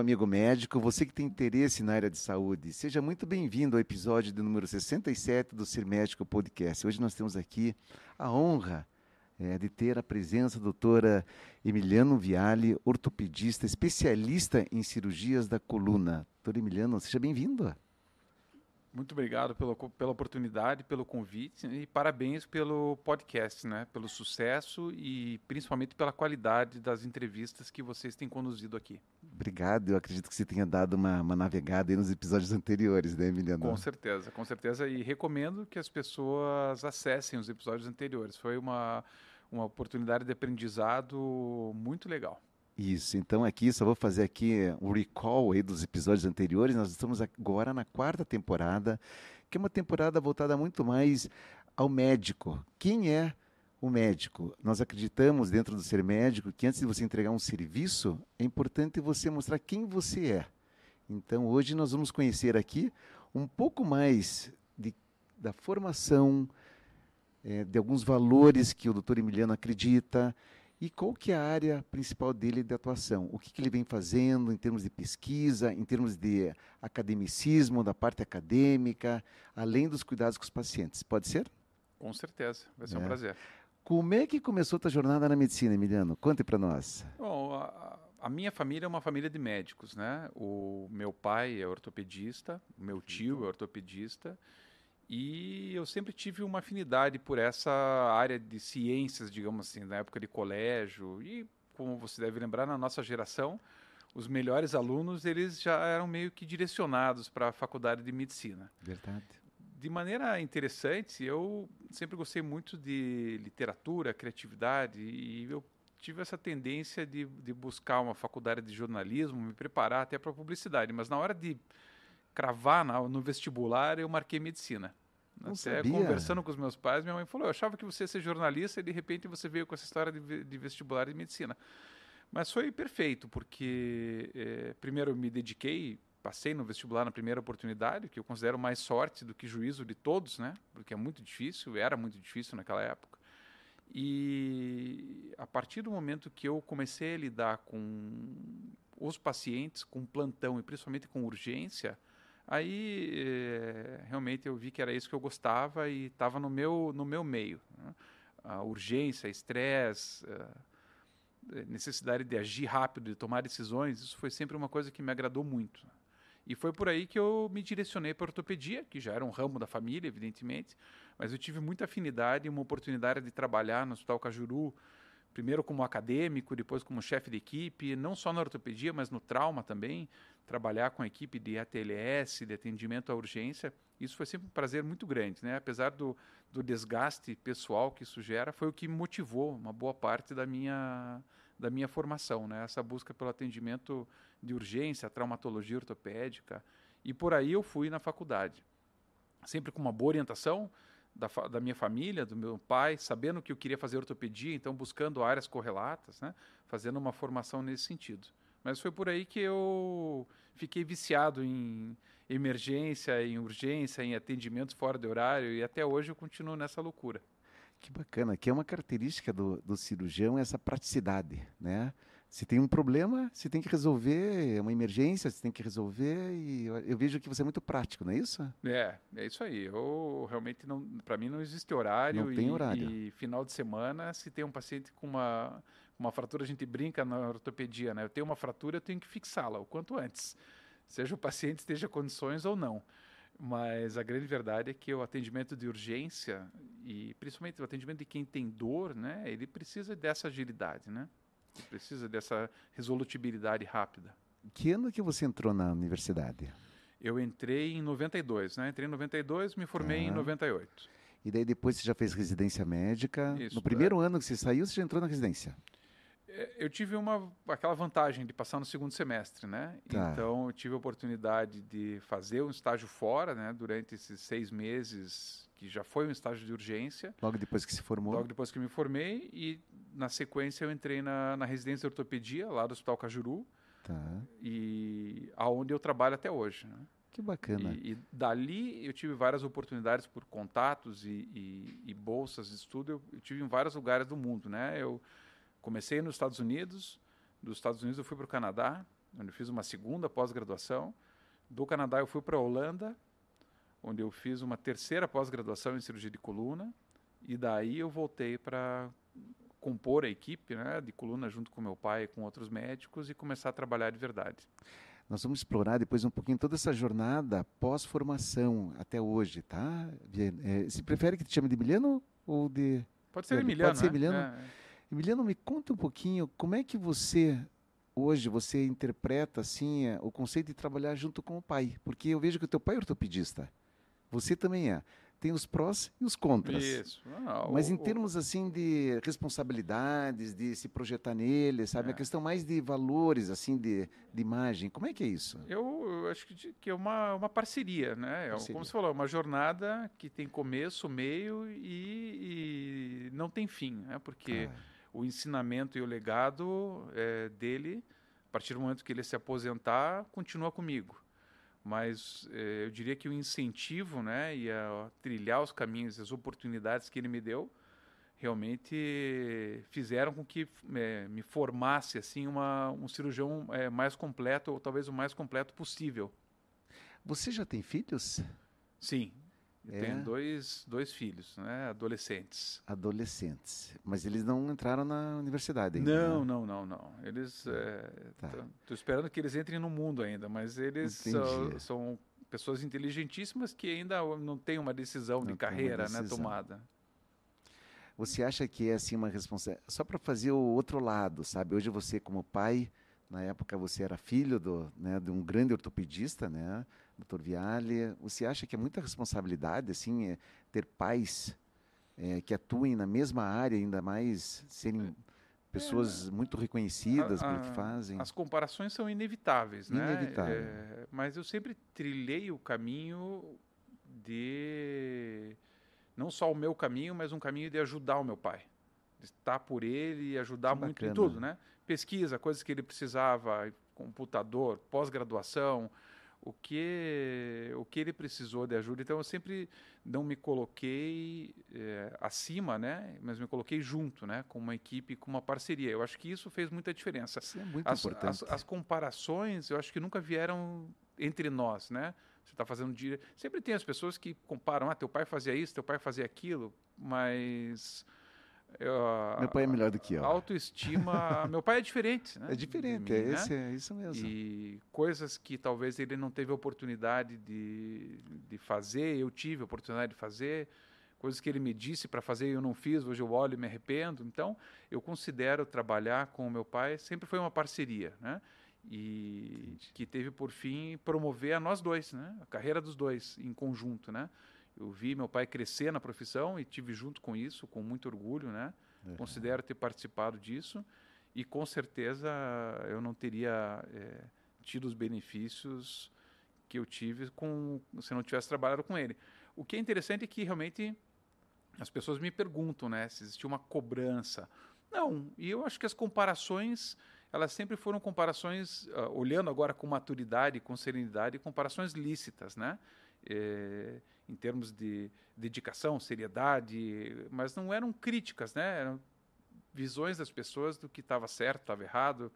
amigo médico, você que tem interesse na área de saúde, seja muito bem-vindo ao episódio de número 67 do Ser Médico Podcast. Hoje nós temos aqui a honra é, de ter a presença da doutora Emiliano Viale, ortopedista, especialista em cirurgias da coluna. Doutora Emiliano, seja bem-vindo. Muito obrigado pela, pela oportunidade, pelo convite e parabéns pelo podcast, né? Pelo sucesso e principalmente pela qualidade das entrevistas que vocês têm conduzido aqui. Obrigado, eu acredito que você tenha dado uma, uma navegada nos episódios anteriores, né, Emiliano? Com certeza, com certeza e recomendo que as pessoas acessem os episódios anteriores. Foi uma, uma oportunidade de aprendizado muito legal. Isso, então aqui só vou fazer aqui um recall aí dos episódios anteriores. Nós estamos agora na quarta temporada, que é uma temporada voltada muito mais ao médico. Quem é o médico? Nós acreditamos dentro do ser médico que antes de você entregar um serviço, é importante você mostrar quem você é. Então hoje nós vamos conhecer aqui um pouco mais de, da formação, é, de alguns valores que o doutor Emiliano acredita e qual que é a área principal dele de atuação? O que, que ele vem fazendo em termos de pesquisa, em termos de academicismo, da parte acadêmica, além dos cuidados com os pacientes? Pode ser? Com certeza, vai ser é. um prazer. Como é que começou a tua jornada na medicina, Emiliano? Conte para nós. Bom, a, a, minha família é uma família de médicos, né? O meu pai é ortopedista, o meu tio é ortopedista, e eu sempre tive uma afinidade por essa área de ciências, digamos assim, na época de colégio. E, como você deve lembrar, na nossa geração, os melhores alunos eles já eram meio que direcionados para a faculdade de medicina. Verdade. De maneira interessante, eu sempre gostei muito de literatura, criatividade, e eu tive essa tendência de, de buscar uma faculdade de jornalismo, me preparar até para publicidade. Mas na hora de cravar no vestibular, eu marquei medicina. Não Até sabia. conversando com os meus pais, minha mãe falou: Eu achava que você ia ser jornalista e de repente você veio com essa história de, de vestibular de medicina. Mas foi perfeito, porque é, primeiro eu me dediquei, passei no vestibular na primeira oportunidade, que eu considero mais sorte do que juízo de todos, né? Porque é muito difícil, era muito difícil naquela época. E a partir do momento que eu comecei a lidar com os pacientes, com plantão e principalmente com urgência, Aí é, realmente eu vi que era isso que eu gostava e estava no meu, no meu meio. Né? A urgência, estresse, a necessidade de agir rápido, de tomar decisões, isso foi sempre uma coisa que me agradou muito. E foi por aí que eu me direcionei para a ortopedia, que já era um ramo da família, evidentemente, mas eu tive muita afinidade e uma oportunidade de trabalhar no Hospital Cajuru, primeiro como acadêmico, depois como chefe de equipe, não só na ortopedia, mas no trauma também, trabalhar com a equipe de ATLS, de atendimento à urgência, isso foi sempre um prazer muito grande, né? Apesar do, do desgaste pessoal que isso gera, foi o que motivou uma boa parte da minha da minha formação, né? Essa busca pelo atendimento de urgência, traumatologia ortopédica, e por aí eu fui na faculdade, sempre com uma boa orientação, da, da, minha família, do meu pai, sabendo que eu queria fazer ortopedia, então buscando áreas correlatas, né? fazendo uma formação nesse sentido. Mas foi por aí que eu fiquei viciado em emergência, em urgência, em atendimentos fora de horário e até hoje eu continuo nessa loucura. Que bacana, que é uma característica do, do cirurgião essa praticidade, né? Se tem um problema, se tem que resolver, é uma emergência, se tem que resolver e eu, eu, vejo que você é muito prático, não é isso? É, é isso aí. Eu realmente não, para mim não existe horário. Não tem e, horário. E final de semana, se tem um paciente com uma uma fratura, a gente brinca na ortopedia, né? Eu tenho uma fratura, eu tenho que fixá-la o quanto antes, seja o paciente esteja em condições ou não. Mas a grande verdade é que o atendimento de urgência e principalmente o atendimento de quem tem dor, né? Ele precisa dessa agilidade, né? Precisa dessa resolutibilidade rápida. Que ano que você entrou na universidade? Eu entrei em 92, né? Entrei em 92, me formei ah. em 98. E daí depois você já fez residência médica. Isso, no primeiro é. ano que você saiu, você já entrou na residência? É, eu tive uma, aquela vantagem de passar no segundo semestre, né? Tá. Então, eu tive a oportunidade de fazer um estágio fora, né? Durante esses seis meses, que já foi um estágio de urgência. Logo depois que se formou? Logo depois que me formei. E, na sequência, eu entrei na, na residência de ortopedia, lá do Hospital Cajuru. Tá. E aonde eu trabalho até hoje, né? Que bacana. E, e, dali eu tive várias oportunidades por contatos e, e, e bolsas de estudo. Eu, eu, tive em vários lugares do mundo, né? Eu Comecei nos Estados Unidos, dos Estados Unidos eu fui para o Canadá, onde eu fiz uma segunda pós-graduação. Do Canadá eu fui para a Holanda, onde eu fiz uma terceira pós-graduação em cirurgia de coluna. E daí eu voltei para compor a equipe né, de coluna junto com meu pai e com outros médicos e começar a trabalhar de verdade. Nós vamos explorar depois um pouquinho toda essa jornada pós-formação até hoje, tá? É, se prefere que te chame de Emiliano ou de... Pode ser Emiliano, Pode ser né? Emiliano. É. Emiliano, me conta um pouquinho como é que você hoje você interpreta assim é, o conceito de trabalhar junto com o pai, porque eu vejo que o teu pai é ortopedista, você também é. Tem os prós e os contras. Isso. Ah, Mas o- em termos assim de responsabilidades, de se projetar nele, sabe? É. A questão mais de valores, assim, de, de imagem. Como é que é isso? Eu, eu acho que, que é uma, uma parceria, né? É, Parceria. Como você falou, é uma jornada que tem começo, meio e, e não tem fim, né? Porque Ah, o ensinamento e o legado é, dele, a partir do momento que ele se aposentar, continua comigo. Mas eh, eu diria que o incentivo, né, e a trilhar os caminhos, as oportunidades que ele me deu, realmente fizeram com que eh, me formasse assim uma, um cirurgião eh, mais completo, ou talvez o mais completo possível. Você já tem filhos? Sim, eu É? tenho dois, dois filhos, né, adolescentes. Adolescentes. Mas eles não entraram na universidade ainda. Não, né? não, não, não. Eles. Tá. Estou esperando que eles entrem no mundo ainda, mas eles são, são pessoas inteligentíssimas que ainda não têm uma decisão Não de carreira né, decisão. tomada. Você acha que é assim uma responsabilidade? Só para fazer o outro lado, sabe? Hoje você como pai, na época você era filho do, né, de um grande ortopedista, né, Dr. Viale. Você acha que é muita responsabilidade assim é, ter pais é, que atuem na mesma área, ainda mais serem pessoas muito reconhecidas A- pelo que a- fazem? As comparações são inevitáveis, né? Inevitável. É, mas eu sempre trilhei o caminho de não só o meu caminho, mas um caminho de ajudar o meu pai, estar por ele e ajudar Que muito em bacana. tudo, né? Pesquisa, coisas que ele precisava, computador, pós-graduação, o que o que ele precisou de ajuda. Então eu sempre não me coloquei eh, acima, né? Mas me coloquei junto, né? Com uma equipe, com uma parceria. Eu acho que isso fez muita diferença. Isso é muito As, importante. as, as comparações, eu acho que nunca vieram entre nós, né? Você está fazendo dia. Sempre tem as pessoas que comparam, ah, teu pai fazia isso, teu pai fazia aquilo, mas. Eu, Meu pai é melhor do que eu. Autoestima. meu pai é diferente, né? É diferente, mim, é, né? esse, é isso mesmo. E coisas que talvez ele não teve oportunidade de, de fazer, eu tive a oportunidade de fazer, coisas que ele me disse para fazer e eu não fiz, hoje eu olho e me arrependo. Então, eu considero trabalhar com o meu pai sempre foi uma parceria, né? E que teve por fim promover a nós dois, né? A carreira dos dois em conjunto, né? Eu vi meu pai crescer na profissão e tive junto com isso, com muito orgulho, né? É. Considero ter participado disso e com certeza eu não teria eh, tido os benefícios que eu tive com se não tivesse trabalhado com ele. O que é interessante é que realmente as pessoas me perguntam, né, se existia uma cobrança. Não, e eu acho que as comparações elas sempre foram comparações, ah, olhando agora com maturidade, com serenidade, comparações lícitas, né? Eh, em termos de dedicação, seriedade, mas não eram críticas, né? Eram visões das pessoas do que estava certo, estava errado.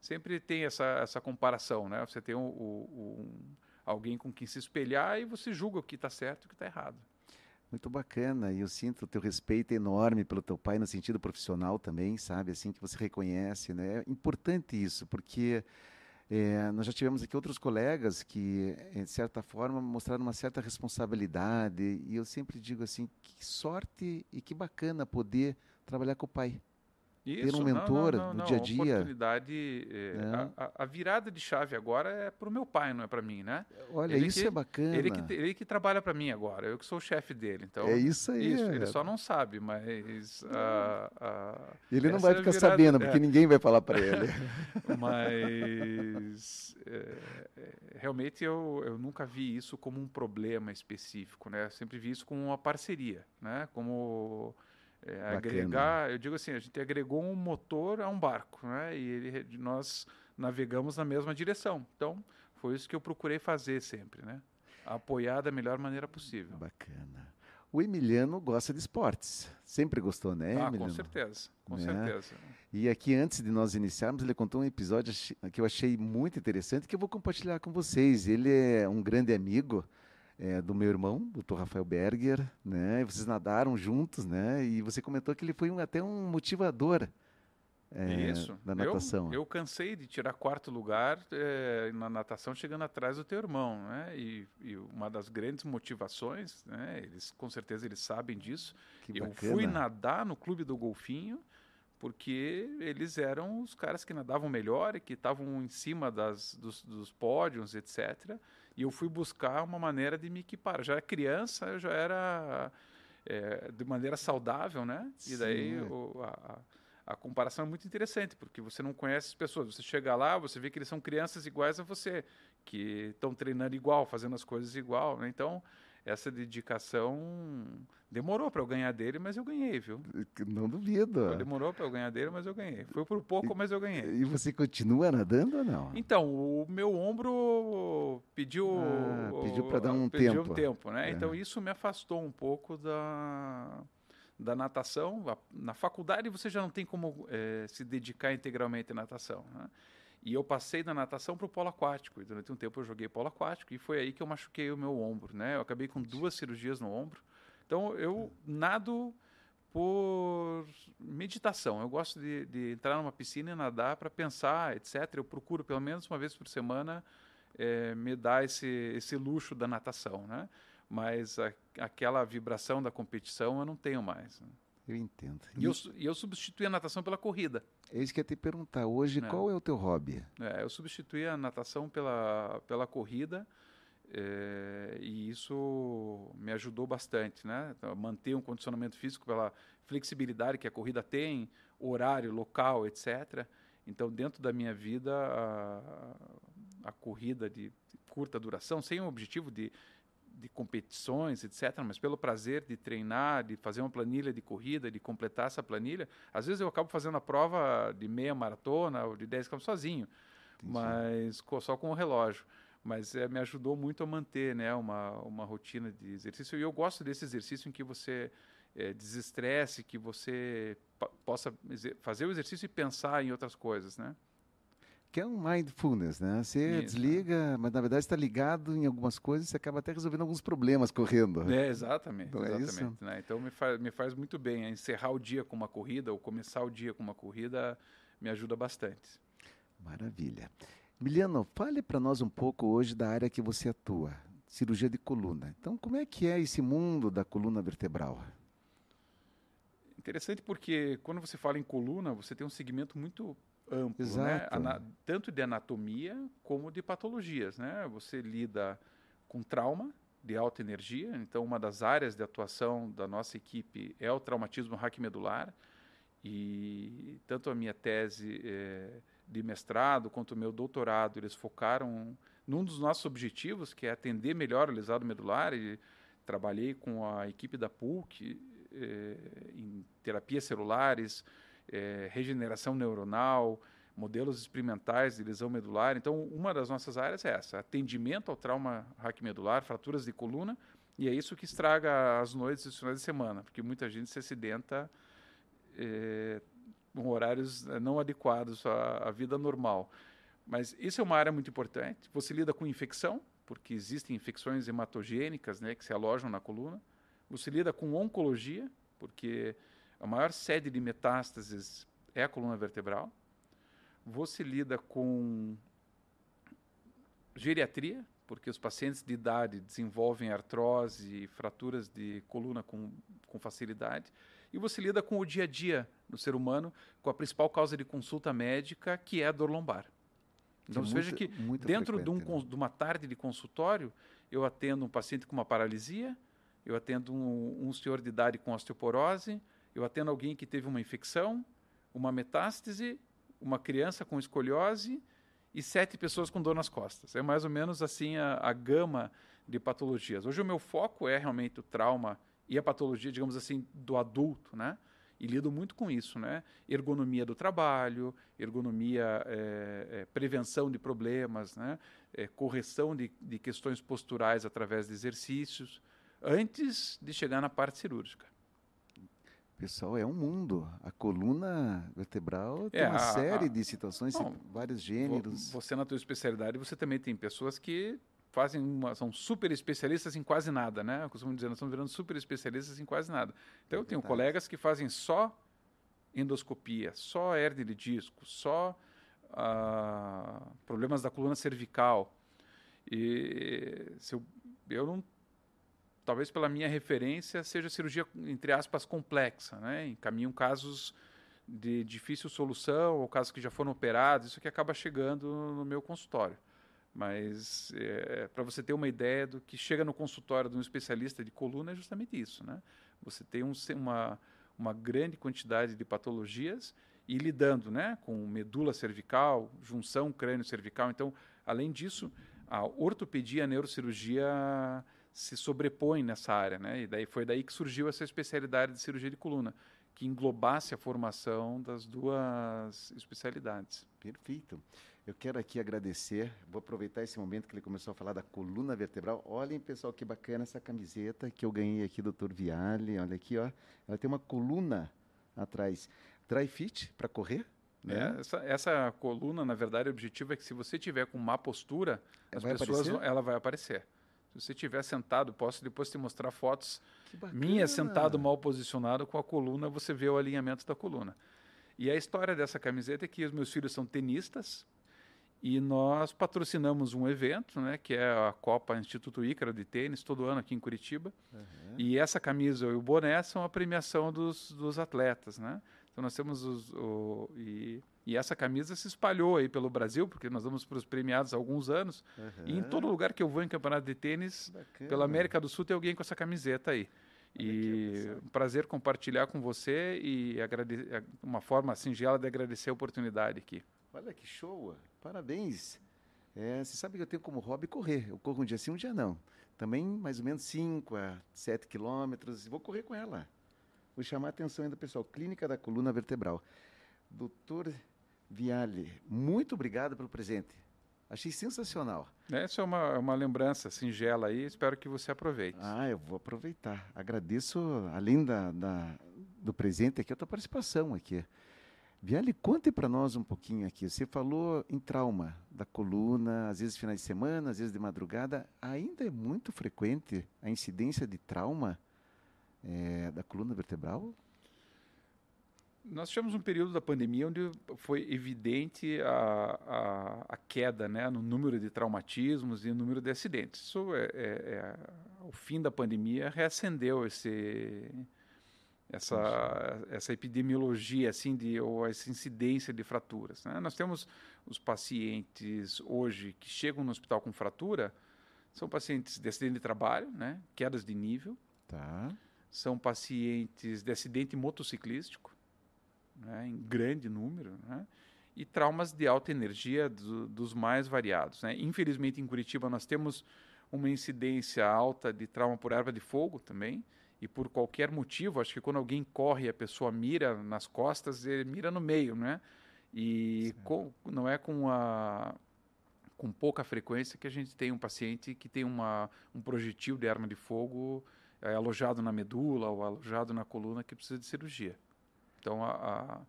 Sempre tem essa, essa comparação, né? Você tem um- um- alguém com quem se espelhar e você julga o que está certo e o que está errado. Muito bacana, e eu sinto o teu respeito enorme pelo teu pai no sentido profissional também, sabe? Assim que você reconhece, né? É importante isso, porque eh, nós já tivemos aqui outros colegas que, eh, de certa forma, mostraram uma certa responsabilidade, e eu sempre digo assim, que sorte e que bacana poder trabalhar com o pai. Isso, um não, mentor não, não, no não, dia a a dia. oportunidade, eh, Né? a, a- a virada de chave agora é para o meu pai, não é para mim, né? Olha, Ele isso que- é bacana. Ele que, ele que trabalha para mim agora, eu que sou o chefe dele. Então, é isso aí. Isso, ele é. só não sabe, mas. ah, ah, Ele não vai é a ficar virada- sabendo, é. porque ninguém vai falar para ele. mas. é, é, realmente eu, eu nunca vi isso como um problema específico, né? Eu sempre vi isso como uma parceria, né? Como. É, agregar, eu digo assim, a gente agregou um motor a um barco, né? E ele, nós navegamos na mesma direção. Então, foi isso que eu procurei fazer sempre, né? Apoiar da melhor maneira possível. Bacana. O Emiliano gosta de esportes. Sempre gostou, né, ah, Emiliano? com certeza, com Né? certeza. E aqui, antes de nós iniciarmos, ele contou um episódio que eu achei muito interessante, que eu vou compartilhar com vocês. Ele é um grande amigo eh, do meu irmão, Dr. Rafael Berger, né? E vocês nadaram juntos, né? E você comentou que ele foi um- até um motivador eh, Isso. da Eu- natação. Eu, cansei de tirar quarto lugar eh, na natação chegando atrás do teu irmão, né? E, e uma das grandes motivações, né? Eles com certeza eles sabem disso. que eu bacana. fui nadar no clube do golfinho porque eles eram os caras que nadavam melhor e que estavam em cima das, dos, dos pódios, etc. E eu fui buscar uma maneira de me equipar. Já era criança, eu já era eh, de maneira saudável, né? E daí Sim. o- a, a- a comparação é muito interessante, porque você não conhece as pessoas. Você chega lá, você vê que eles são crianças iguais a você, que estão treinando igual, fazendo as coisas igual. Né? Então, essa dedicação demorou para eu ganhar dele, mas eu ganhei, viu? Não duvido. Demorou para eu ganhar dele, mas eu ganhei. Foi por pouco, mas eu ganhei. E você continua nadando ou não? Então, o meu ombro pediu Ah, pediu pra dar um pediu tempo. tempo, né? É. Então isso me afastou um pouco da da natação. Na faculdade você já não tem como eh, se dedicar integralmente à natação, né? E eu passei da natação para o polo aquático. E durante um tempo eu joguei polo aquático e foi aí que eu machuquei o meu ombro, né? Eu acabei com duas cirurgias no ombro. Então eu nado por meditação. Eu gosto de, de entrar numa piscina e nadar para pensar, etc. Eu procuro pelo menos uma vez por semana eh, me dar esse, esse luxo da natação, né? Mas a- aquela vibração da competição eu não tenho mais. né? Eu entendo. E eu, eu substituí a natação pela corrida. É isso que eu ia te perguntar. Hoje, É. qual é o teu hobby? É, eu substituí a natação pela, pela corrida eh, e isso me ajudou bastante, né? Então, manter um condicionamento físico pela flexibilidade que a corrida tem, horário, local, etc. Então, dentro da minha vida, a, a corrida de curta duração, sem um objetivo de, de competições, etc., mas pelo prazer de treinar, de fazer uma planilha de corrida, de completar essa planilha. Às vezes eu acabo fazendo a prova de meia maratona ou de 10 km sozinho, mas co- só com o relógio. Mas eh, me ajudou muito a manter né, uma, uma rotina de exercício. E eu gosto desse exercício em que você eh, desestresse, que você possa fazer o exercício e pensar em outras coisas, né? Que é um mindfulness, né? Você Isso. desliga, mas na verdade está ligado em algumas coisas e você acaba até resolvendo alguns problemas correndo. É, exatamente. É exatamente isso? né? Então me faz, me faz muito bem. é, Encerrar o dia com uma corrida ou começar o dia com uma corrida me ajuda bastante. Maravilha. Miliano, fale para nós um pouco hoje da área que você atua, cirurgia de coluna. Então, como é que é esse mundo da coluna vertebral? Interessante porque quando você fala em coluna, você tem um segmento muito amplo, né? Exato. Tanto de anatomia como de patologias, né? Você lida com trauma de alta energia, então uma das áreas de atuação da nossa equipe é o traumatismo raquimedular e tanto a minha tese eh, de mestrado quanto o meu doutorado eles focaram num dos nossos objetivos que é atender melhor o lesado medular e trabalhei com a equipe da PUC eh, em terapias celulares, eh, regeneração neuronal, modelos experimentais de lesão medular. Então, uma das nossas áreas é essa: atendimento ao trauma raquimedular, fraturas de coluna, e é isso que estraga as noites e os finais de semana, porque muita gente se acidenta eh, com horários eh, não adequados à, à vida normal. Mas isso é uma área muito importante. Você lida com infecção, porque existem infecções hematogênicas né, que se alojam na coluna. Você lida com oncologia, porque a maior sede de metástases é a coluna vertebral. Você lida com geriatria, porque os pacientes de idade desenvolvem artrose e fraturas de coluna com, com facilidade. E você lida com o dia a dia do ser humano, com a principal causa de consulta médica, que é a dor lombar. Então, é você veja que dentro de, um, né? de uma tarde de consultório, eu atendo um paciente com uma paralisia, eu atendo um, um senhor de idade com osteoporose, eu atendo alguém que teve uma infecção, uma metástase, uma criança com escoliose e sete pessoas com dor nas costas. É mais ou menos assim a, a gama de patologias. Hoje o meu foco é realmente o trauma e a patologia, digamos assim, do adulto, né? E lido muito com isso, né? Ergonomia do trabalho, ergonomia, eh, eh, prevenção de problemas, né? Eh, correção de, de questões posturais através de exercícios. antes de chegar na parte cirúrgica. Pessoal, é um mundo. A coluna vertebral tem é, uma a, série a, de situações, vários gêneros. Você na tua especialidade, você também tem pessoas que fazem uma, são super especialistas em quase nada, né? Eu costumo dizer, nós estamos virando super especialistas em quase nada. Então, é eu tenho colegas que fazem só endoscopia, só hernia de disco, só uh, problemas da coluna cervical. E se eu, eu não talvez pela minha referência, seja cirurgia, entre aspas, complexa. Né? Encaminham casos de difícil solução ou casos que já foram operados, isso que acaba chegando no meu consultório. Mas é, para você ter uma ideia do que chega no consultório de um especialista de coluna é justamente isso. Né? Você tem um, uma, uma grande quantidade de patologias e lidando né, com medula cervical, junção crânio-cervical. Então, além disso, a ortopedia, a neurocirurgia se sobrepõe nessa área, né? E daí foi daí que surgiu essa especialidade de cirurgia de coluna, que englobasse a formação das duas especialidades. Perfeito. Eu quero aqui agradecer, vou aproveitar esse momento que ele começou a falar da coluna vertebral. Olhem, pessoal, que bacana essa camiseta que eu ganhei aqui do Dr. Viale. Olha aqui, ó. Ela tem uma coluna atrás. Dry fit para correr? Né? É, essa, essa, coluna, na verdade, o objetivo é que se você tiver com má postura, as vai pessoas, ela vai aparecer. Se você estiver sentado, posso depois te mostrar fotos minhas sentado mal posicionado com a coluna, você vê o alinhamento da coluna. E a história dessa camiseta é que os meus filhos são tenistas e nós patrocinamos um evento, né, que é a Copa Instituto Ícaro de Tênis, todo ano aqui em Curitiba. Uhum. E essa camisa e o boné são a premiação dos, dos atletas, né? Então nós temos os, o, e, e, essa camisa se espalhou aí pelo Brasil, porque nós vamos para os premiados há alguns anos. Uhum. E em todo lugar que eu vou em campeonato de tênis, Bacana. pela América do Sul tem alguém com essa camiseta aí. E um prazer compartilhar com você e é, uma forma singela de agradecer a oportunidade aqui. Olha que show! Parabéns! É, você sabe que eu tenho como hobby correr. Eu corro um dia sim, um dia não. Também mais ou menos 5 a 7 quilômetros. Vou correr com ela. Vou chamar a atenção ainda, pessoal. Clínica da Coluna Vertebral. Doutor Viale, muito obrigado pelo presente. Achei sensacional. Essa é uma, uma lembrança singela aí, espero que você aproveite. Ah, eu vou aproveitar. Agradeço, além da, da do presente aqui, a tua participação aqui. Viale, conte para nós um pouquinho aqui. Você falou em trauma da coluna, às vezes finais de semana, às vezes de madrugada. Ainda é muito frequente a incidência de trauma é, da coluna vertebral? Nós tivemos um período da pandemia onde foi evidente a, a, a queda né, no número de traumatismos e no número de acidentes. Isso é, é, é o fim da pandemia reacendeu esse, essa, essa epidemiologia assim de ou essa incidência de fraturas. Né? Nós temos os pacientes hoje que chegam no hospital com fratura são pacientes de acidente de trabalho, né? quedas de nível. Tá são pacientes de acidente motociclístico, né, em grande número, né, e traumas de alta energia do, dos mais variados. Né. Infelizmente, em Curitiba, nós temos uma incidência alta de trauma por arma de fogo também, e por qualquer motivo, acho que quando alguém corre a pessoa mira nas costas, ele mira no meio, né? E com, não é com a com pouca frequência que a gente tem um paciente que tem uma, um projetil de arma de fogo é, alojado na medula ou alojado na coluna que precisa de cirurgia. Então, a,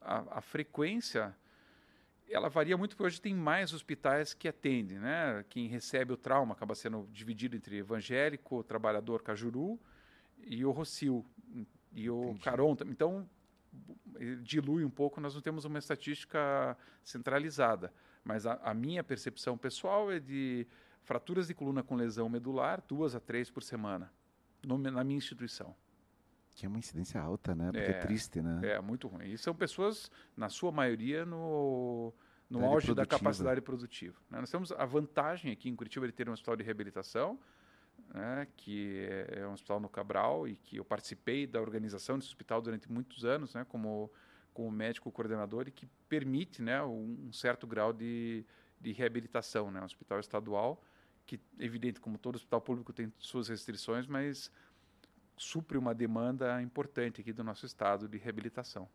a, a frequência ela varia muito porque hoje tem mais hospitais que atendem, né? Quem recebe o trauma acaba sendo dividido entre evangélico, trabalhador cajuru e o Rocil e o Entendi. Caron. Então dilui um pouco. Nós não temos uma estatística centralizada, mas a, a minha percepção pessoal é de fraturas de coluna com lesão medular duas a três por semana no, na minha instituição. Que é uma incidência alta, né? Porque é, é triste, né? É, muito ruim. E são pessoas, na sua maioria, no, no auge da capacidade produtiva. Né? Nós temos a vantagem aqui em Curitiba de ter um hospital de reabilitação, né, que é, é um hospital no Cabral e que eu participei da organização desse hospital durante muitos anos, né, como, como médico coordenador e que permite né, um certo grau de, de reabilitação. Né, um hospital estadual que, evidente, como todo hospital público tem suas restrições, mas supre uma demanda importante aqui do nosso estado de reabilitação.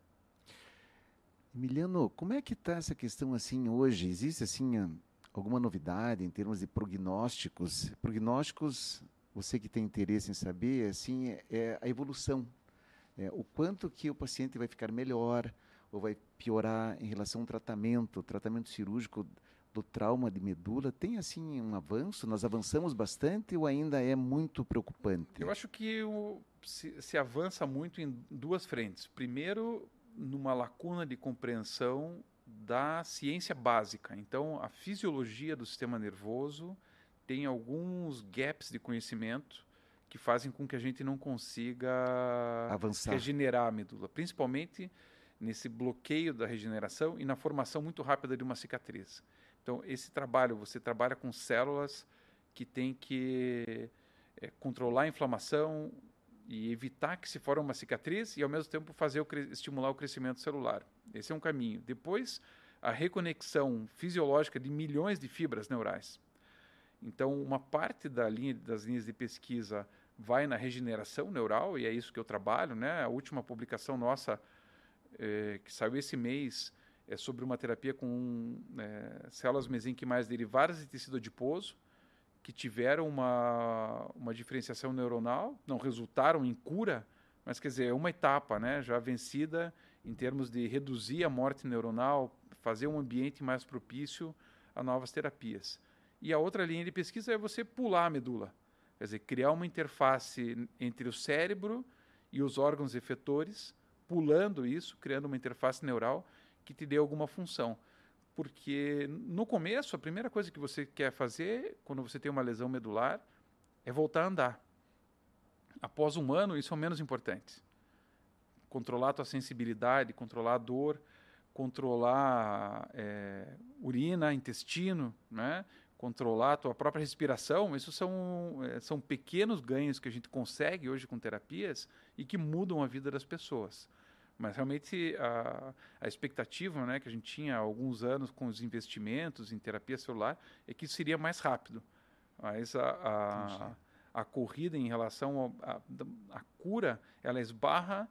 Emiliano, como é que está essa questão assim hoje? Existe assim alguma novidade em termos de prognósticos? Prognósticos você que tem interesse em saber, assim, é, é a evolução. É, o quanto que o paciente vai ficar melhor ou vai piorar em relação ao tratamento, tratamento cirúrgico do trauma de medula tem assim um avanço? Nós avançamos bastante ou ainda é muito preocupante? Eu acho que o, se, se, avança muito em duas frentes. Primeiro, numa lacuna de compreensão da ciência básica. Então, a fisiologia do sistema nervoso tem alguns gaps de conhecimento que fazem com que a gente não consiga avançar, regenerar a medula, principalmente nesse bloqueio da regeneração e na formação muito rápida de uma cicatriz. Então, esse trabalho, você trabalha com células que tem que é, controlar a inflamação e evitar que se forme uma cicatriz e, ao mesmo tempo, fazer o estimular o crescimento celular. Esse é um caminho. Depois, a reconexão fisiológica de milhões de fibras neurais. Então, uma parte da linha, das linhas de pesquisa vai na regeneração neural, e é isso que eu trabalho. Né? A última publicação nossa, é, que saiu esse mês, é sobre uma terapia com é, células mesenquimais derivadas de tecido adiposo, que tiveram uma, uma diferenciação neuronal, não resultaram em cura, mas quer dizer, é uma etapa né, já vencida em termos de reduzir a morte neuronal, fazer um ambiente mais propício a novas terapias. E a outra linha de pesquisa é você pular a medula, quer dizer, criar uma interface entre o cérebro e os órgãos efetores, pulando isso, criando uma interface neural que te dê alguma função. Porque no começo, a primeira coisa que você quer fazer quando você tem uma lesão medular é voltar a andar. Após um ano, isso é o menos importante. Controlar a tua sensibilidade, controlar a dor, controlar é, urina, intestino, né? controlar a tua própria respiração, isso são, é, são pequenos ganhos que a gente consegue hoje com terapias e que mudam a vida das pessoas. Mas realmente a, a expectativa né, que a gente tinha há alguns anos com os investimentos em terapia celular é que isso seria mais rápido. Mas a, a, a corrida em relação à cura, ela esbarra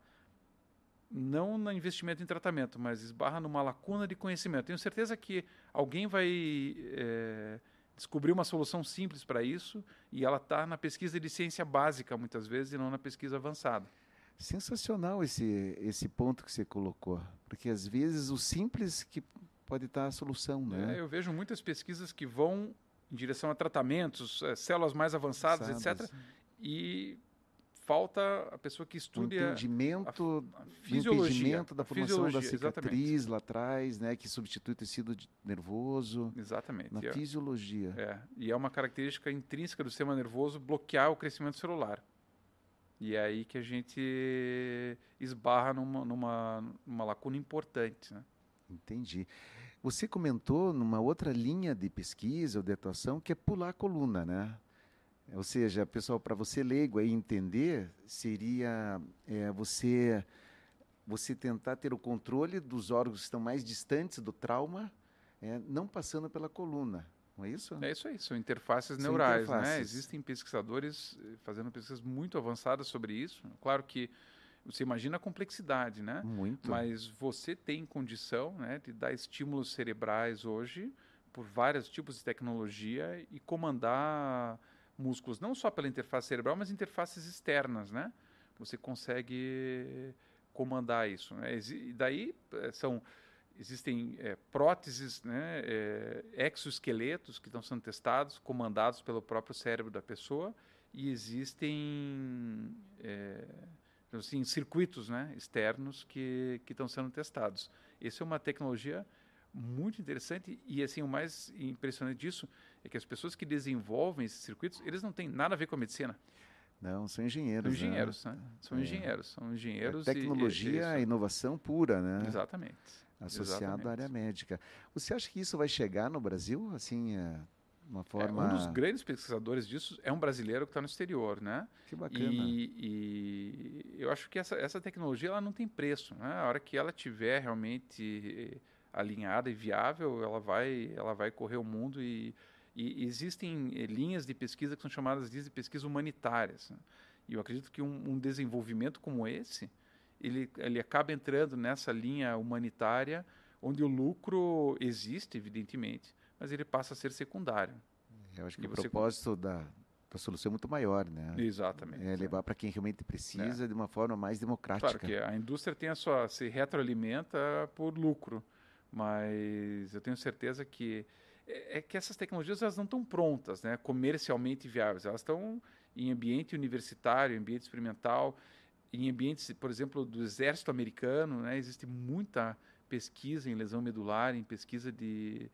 não no investimento em tratamento, mas esbarra numa lacuna de conhecimento. Tenho certeza que alguém vai é, descobrir uma solução simples para isso e ela está na pesquisa de ciência básica, muitas vezes, e não na pesquisa avançada. Sensacional esse, esse ponto que você colocou, porque às vezes o simples que pode estar a solução, né? É, eu vejo muitas pesquisas que vão em direção a tratamentos, é, células mais avançadas, Avançadas. etc. E falta a pessoa que estude o entendimento a, a fisiologia, da formação da cicatriz exatamente. lá atrás, né, que substitui o tecido nervoso. Exatamente. Na é, fisiologia. É, e é uma característica intrínseca do sistema nervoso bloquear o crescimento celular. E é aí que a gente esbarra numa, numa, numa lacuna importante. Né? Entendi. Você comentou numa outra linha de pesquisa ou de atuação que é pular a coluna, né? Ou seja, pessoal, para você leigo aí entender, seria é, você você tentar ter o controle dos órgãos que estão mais distantes do trauma, é, não passando pela coluna. Não é isso? É isso aí, são interfaces são neurais. Né? Interfaces. Né? Existem pesquisadores eh, fazendo pesquisas muito avançadas sobre isso. Claro que você imagina a complexidade, né? Muito. Mas você tem condição né, de dar estímulos cerebrais hoje por vários tipos de tecnologia e comandar músculos, não só pela interface cerebral, mas interfaces externas, né? Você consegue comandar isso. Né? E daí eh, são existem é, próteses, né, é, exoesqueletos que estão sendo testados, comandados pelo próprio cérebro da pessoa, e existem é, assim, circuitos né, externos que, que estão sendo testados. Essa é uma tecnologia muito interessante e assim o mais impressionante disso é que as pessoas que desenvolvem esses circuitos eles não têm nada a ver com a medicina não são engenheiros são engenheiros né? Né? são é. engenheiros são engenheiros é tecnologia e, e, inovação pura né exatamente associado Exatamente. à área médica. Você acha que isso vai chegar no Brasil, assim, é, uma forma... É, um dos grandes pesquisadores disso é um brasileiro que está no exterior, né? Que bacana. E, e, eu acho que essa, essa tecnologia ela não tem preço, né? A hora que ela tiver realmente alinhada e viável, ela vai, ela vai correr o mundo e, e existem linhas de pesquisa que são chamadas de pesquisa humanitárias. Né? E eu acredito que um, um desenvolvimento como esse ele, ele acaba entrando nessa linha humanitária, onde o lucro existe, evidentemente, mas ele passa a ser secundário. Eu acho que e o propógito da, a solução é muito maior, né? Exatamente. É levar para quem realmente precisa é. de uma forma mais democrática. Claro que a indústria tem a sua se retroalimenta por lucro, mas eu tenho certeza que é, é que essas tecnologias elas não estão prontas, né? Comercialmente viáveis. Elas estão em ambiente universitário, ambiente experimental, em ambientes, por exemplo, do exército americano, né? Existe muita pesquisa em lesão medular, em pesquisa de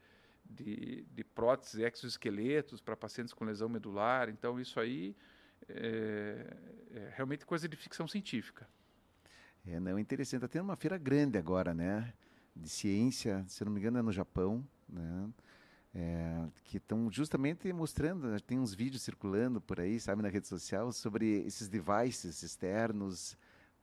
de, de próteses, exoesqueletos para pacientes com lesão medular. Então, isso aí é, é realmente coisa de ficção científica. É, não, interessante. Está tendo uma feira grande agora, né? De ciência, se não me engano, é no Japão, né? É, que estão justamente mostrando, né? tem uns vídeos circulando por aí, sabe, na rede social, sobre esses devices externos,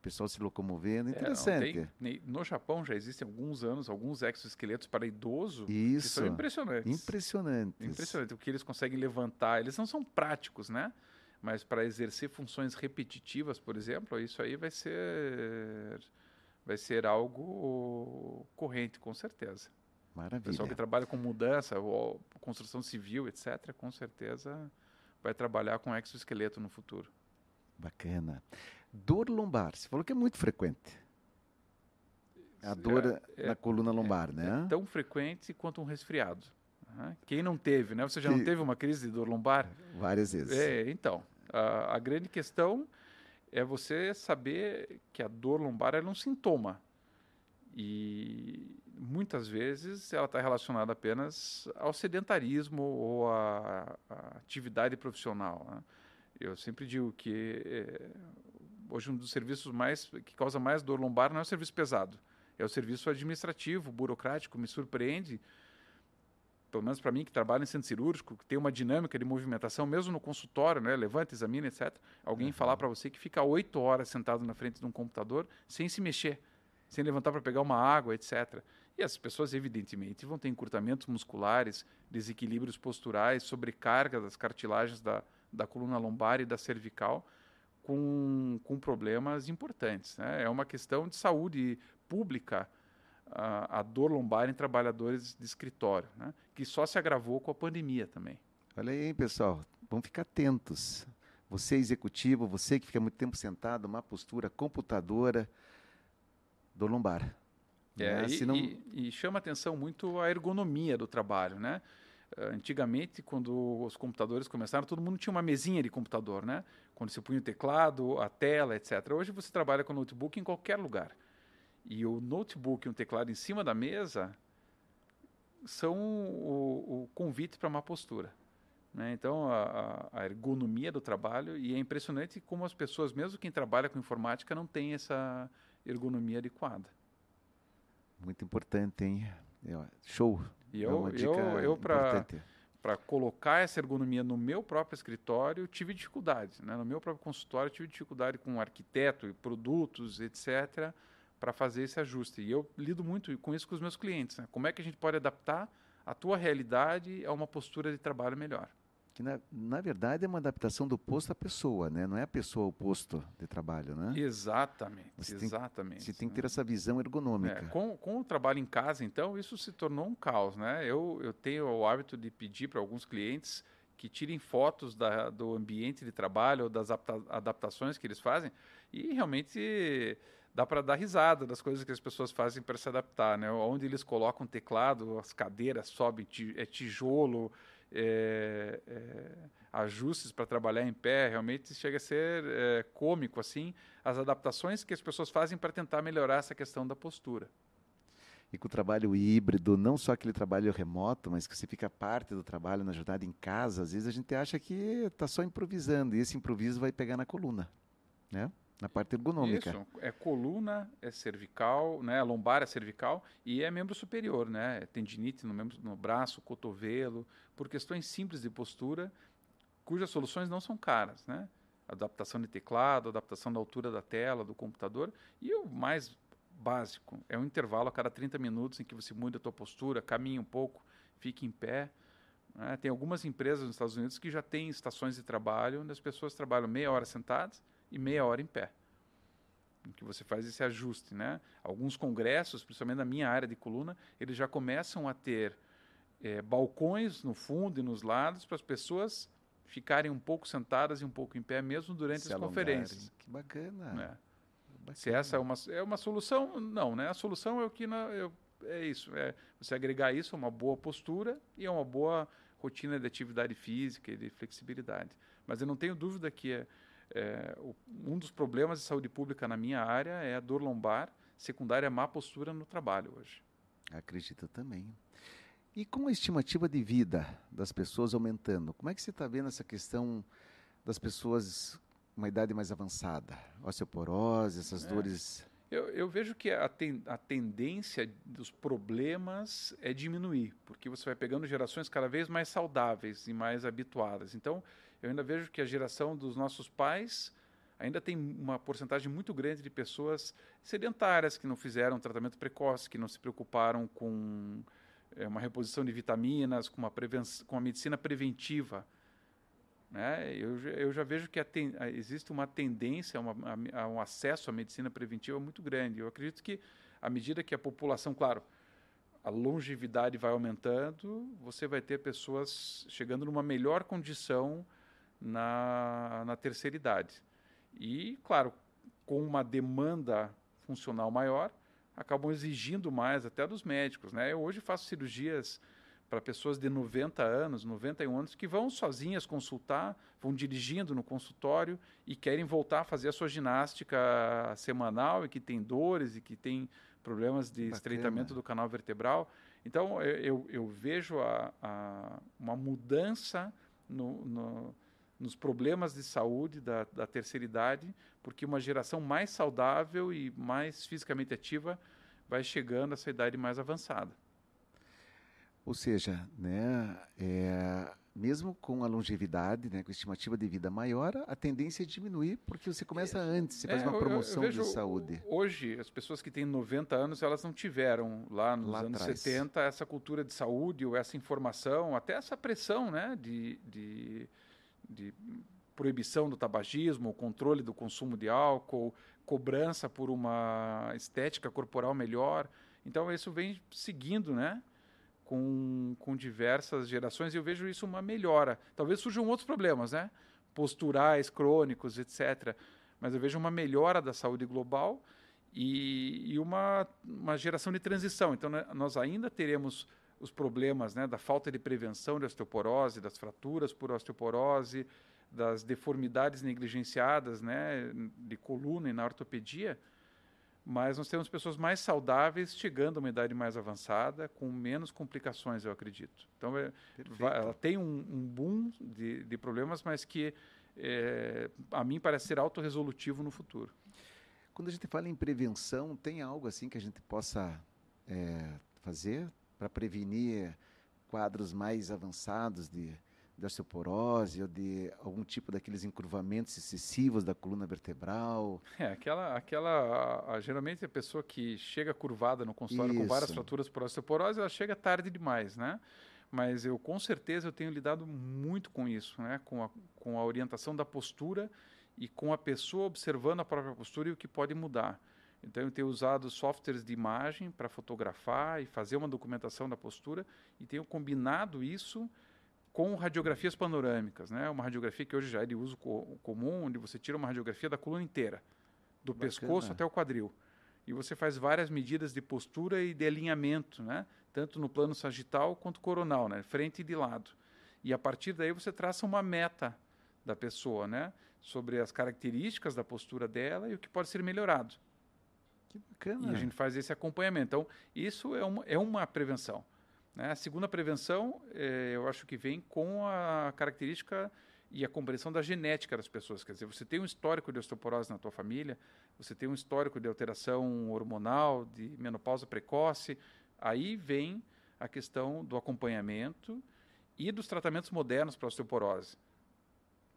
pessoal se locomovendo. Interessante. É, tem, no Japão já existem alguns anos alguns exoesqueletos para idoso Isso. que são impressionantes. Impressionantes. Impressionante o que eles conseguem levantar. Eles não são práticos, né? Mas para exercer funções repetitivas, por exemplo, isso aí vai ser vai ser algo corrente, com certeza. Maravilha. O pessoal que trabalha com mudança, ou construção civil, etc., com certeza vai trabalhar com exoesqueleto no futuro. Bacana. Dor lombar, você falou que é muito frequente. A dor é, é, na coluna lombar, é, né? É tão frequente quanto um resfriado. Quem não teve, né? Você já não teve uma crise de dor lombar? Várias vezes. É, então, a, a, grande questão é você saber que a dor lombar é um sintoma. E muitas vezes ela está relacionada apenas ao sedentarismo ou à, à atividade profissional. Né? Eu sempre digo que é, hoje um dos serviços mais que causa mais dor lombar não é o serviço pesado, é o serviço administrativo, burocrático. Me surpreende, pelo menos para mim que trabalho em centro cirúrgico, que tem uma dinâmica de movimentação, mesmo no consultório, né? Levanta, examina, etc. Alguém uhum. falar para você que fica oito horas sentado na frente de um computador sem se mexer, sem levantar para pegar uma água, etc. E as pessoas, evidentemente, vão ter encurtamentos musculares, desequilíbrios posturais, sobrecarga das cartilagens da, da coluna lombar e da cervical com, com problemas importantes. Né? É uma questão de saúde pública a, a dor lombar em trabalhadores de escritório, né? que só se agravou com a pandemia também. Olha aí, pessoal, vamos ficar atentos. Você executivo, você que fica muito tempo sentado, uma postura computadora, dor lombar. É, né? e, não... e, e chama atenção muito a ergonomia do trabalho, né? Antigamente, quando os computadores começaram, todo mundo tinha uma mesinha de computador, né? Quando você punha o teclado, a tela, etc. Hoje você trabalha com notebook em qualquer lugar. E o notebook e um teclado em cima da mesa são o, o convite para uma postura. Né? Então, a, a, ergonomia do trabalho, e é impressionante como as pessoas, mesmo quem trabalha com informática, não tem essa ergonomia adequada. Muito importante, hein? Show. E eu, é eu, eu para colocar essa ergonomia no meu próprio escritório, tive dificuldades. Né? No meu próprio consultório, tive dificuldade com arquiteto e produtos, etc., para fazer esse ajuste. E eu lido muito com isso com os meus clientes. Né? Como é que a gente pode adaptar a tua realidade a uma postura de trabalho melhor? Que na, na verdade é uma adaptação do posto à pessoa, né? Não é a pessoa o posto de trabalho, né? Exatamente, você exatamente. Tem, você tem que ter essa visão ergonômica. É, com, com o trabalho em casa, então, isso se tornou um caos, né? Eu, eu tenho o hábito de pedir para alguns clientes que tirem fotos da, do ambiente de trabalho ou das adaptações que eles fazem e realmente dá para dar risada das coisas que as pessoas fazem para se adaptar, né? Onde eles colocam teclado, as cadeiras sobem, é tijolo, é, é, ajustes para trabalhar em pé, realmente chega a ser é, cômico assim as adaptações que as pessoas fazem para tentar melhorar essa questão da postura. E com o trabalho híbrido, não só aquele trabalho remoto, mas que você fica parte do trabalho na jornada em casa, às vezes a gente acha que está só improvisando e esse improviso vai pegar na coluna, né? Na parte ergonômica. Isso, é coluna, é cervical, né? lombar é cervical e é membro superior, né? É tendinite no, membro, no braço, cotovelo, por questões simples de postura, cujas soluções não são caras, né? Adaptação de teclado, adaptação da altura da tela, do computador e o mais básico é um intervalo a cada 30 minutos em que você muda a tua postura, caminha um pouco, fique em pé. Né? Tem algumas empresas nos Estados Unidos que já têm estações de trabalho onde as pessoas trabalham meia hora sentadas e meia hora em pé. Em que você faz esse ajuste, né? Alguns congressos, principalmente na minha área de coluna, eles já começam a ter é, balcões no fundo e nos lados para as pessoas ficarem um pouco sentadas e um pouco em pé, mesmo durante Se as alongarem. conferências. Que bacana. Né? bacana. Se essa é uma, é uma solução, não, né? A solução é o que na, eu, é isso, é você agregar isso a uma boa postura e a uma boa rotina de atividade física e de flexibilidade. Mas eu não tenho dúvida que é, é, um dos problemas de saúde pública na minha área é a dor lombar secundária, a má postura no trabalho hoje. Acredito também. E com a estimativa de vida das pessoas aumentando, como é que você está vendo essa questão das pessoas com uma idade mais avançada? Osteoporose, essas é. dores. Eu, eu, vejo que a, ten, a tendência dos problemas é diminuir, porque você vai pegando gerações cada vez mais saudáveis e mais habituadas. Então, eu ainda vejo que a geração dos nossos pais ainda tem uma porcentagem muito grande de pessoas sedentárias que não fizeram tratamento precoce, que não se preocuparam com é, uma reposição de vitaminas, com uma, com uma medicina preventiva. Né? Eu, eu já vejo que ten, existe uma tendência a, uma, a, a um acesso à medicina preventiva muito grande. Eu acredito que, à medida que a população, claro, a longevidade vai aumentando, você vai ter pessoas chegando numa melhor condição na, na terceira idade. E, claro, com uma demanda funcional maior, acabam exigindo mais até dos médicos. Né? Eu hoje faço cirurgias para pessoas de 90 anos, 91 anos, que vão sozinhas consultar, vão dirigindo no consultório e querem voltar a fazer a sua ginástica semanal e que tem dores e que tem problemas de Bacana. estreitamento do canal vertebral. Então, eu, eu, vejo a, a, uma mudança no, no nos problemas de saúde da, da terceira idade, porque uma geração mais saudável e mais fisicamente ativa vai chegando a essa idade mais avançada. Ou seja, né, é, mesmo com a longevidade, né, com a estimativa de vida maior, a tendência é diminuir, porque você começa antes, você é, faz uma promoção eu, eu de saúde. Hoje, as pessoas que têm 90 anos, elas não tiveram lá nos lá anos atrás. 70 essa cultura de saúde ou essa informação, até essa pressão né, de, de de proibição do tabagismo, controle do consumo de álcool, cobrança por uma estética corporal melhor. Então isso vem seguindo, né? Com, com diversas gerações e eu vejo isso uma melhora. Talvez surjam outros problemas, né? Posturais, crônicos, etc. Mas eu vejo uma melhora da saúde global e, e uma, uma geração de transição. Então né, nós ainda teremos os problemas né, da falta de prevenção de osteoporose, das fraturas por osteoporose, das deformidades negligenciadas né, de coluna e na ortopedia, mas nós temos pessoas mais saudáveis chegando a uma idade mais avançada, com menos complicações, eu acredito. Então, é, ela tem um, um boom de, de, problemas, mas que é, a mim parece ser autorresolutivo no futuro. Quando a gente fala em prevenção, tem algo assim que a gente possa é, fazer? Para prevenir quadros mais avançados de, de osteoporose ou de algum tipo daqueles encurvamentos excessivos da coluna vertebral. É, aquela, aquela a, a, geralmente a pessoa que chega curvada no consultório Isso. com várias fraturas por osteoporose, ela chega tarde demais, né? Mas eu com certeza eu tenho lidado muito com isso, né? Com a, com a orientação da postura e com a pessoa observando a própria postura e o que pode mudar. Então, eu tenho usado softwares de imagem para fotografar e fazer uma documentação da postura e tenho combinado isso com radiografias panorâmicas, né? Uma radiografia que hoje já é de uso co comum, onde você tira uma radiografia da coluna inteira, do Bacana. pescoço até o quadril. E você faz várias medidas de postura e de alinhamento, né? Tanto no plano sagital quanto coronal, né? Frente e de lado. E a partir daí você traça uma meta da pessoa, né? Sobre as características da postura dela e o que pode ser melhorado. Que bacana. E a gente faz esse acompanhamento. Então, isso é uma, é uma prevenção. Né? A segunda prevenção, é, eu acho que vem com a característica e a compreensão da genética das pessoas. Quer dizer, você tem um histórico de osteoporose na tua família, você tem um histórico de alteração hormonal, de menopausa precoce, aí vem a questão do acompanhamento e dos tratamentos modernos para osteoporose.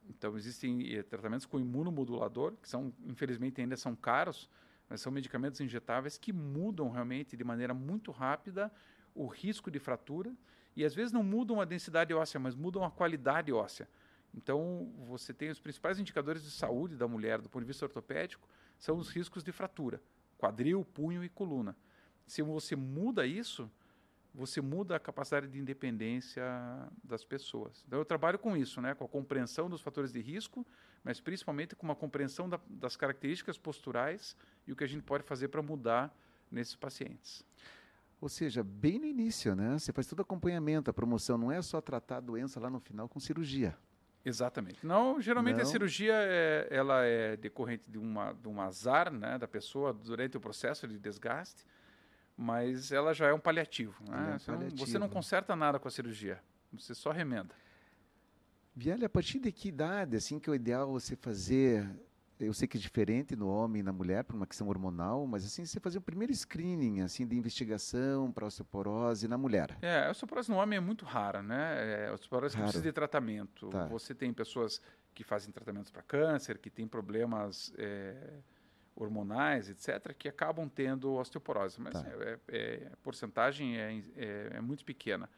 Então, existem eh, tratamentos com imunomodulador, que são, infelizmente, ainda são caros, mas são medicamentos injetáveis que mudam realmente de maneira muito rápida o risco de fratura e às vezes não mudam a densidade óssea, mas mudam a qualidade óssea. Então, você tem os principais indicadores de saúde da mulher do ponto de vista ortopédico, são os riscos de fratura, quadril, punho e coluna. Se você muda isso, você muda a capacidade de independência das pessoas. Então eu trabalho com isso, né, com a compreensão dos fatores de risco, mas principalmente com uma compreensão da, das características posturais e o que a gente pode fazer para mudar nesses pacientes. Ou seja, bem no início, né? Você faz todo acompanhamento, a promoção não é só tratar a doença lá no final com cirurgia. Exatamente. Não, geralmente não. a cirurgia é, ela é decorrente de, uma, de um azar né, da pessoa durante o processo de desgaste, mas ela já é um paliativo. Né? É um você, paliativo. Não, você não conserta nada com a cirurgia, você só remenda. Viale, a partir de que idade assim que é o ideal você fazer eu sei que é diferente no homem e na mulher por uma questão hormonal, mas assim você fazer o primeiro screening assim de investigação para osteoporose na mulher. É, a osteoporose no homem é muito rara, né? É, a osteoporose Raro. precisa de tratamento. Tá. Você tem pessoas que fazem tratamentos para câncer, que têm problemas é, hormonais, etc., que acabam tendo osteoporose, mas tá. é, é, a porcentagem é, é, é muito pequena.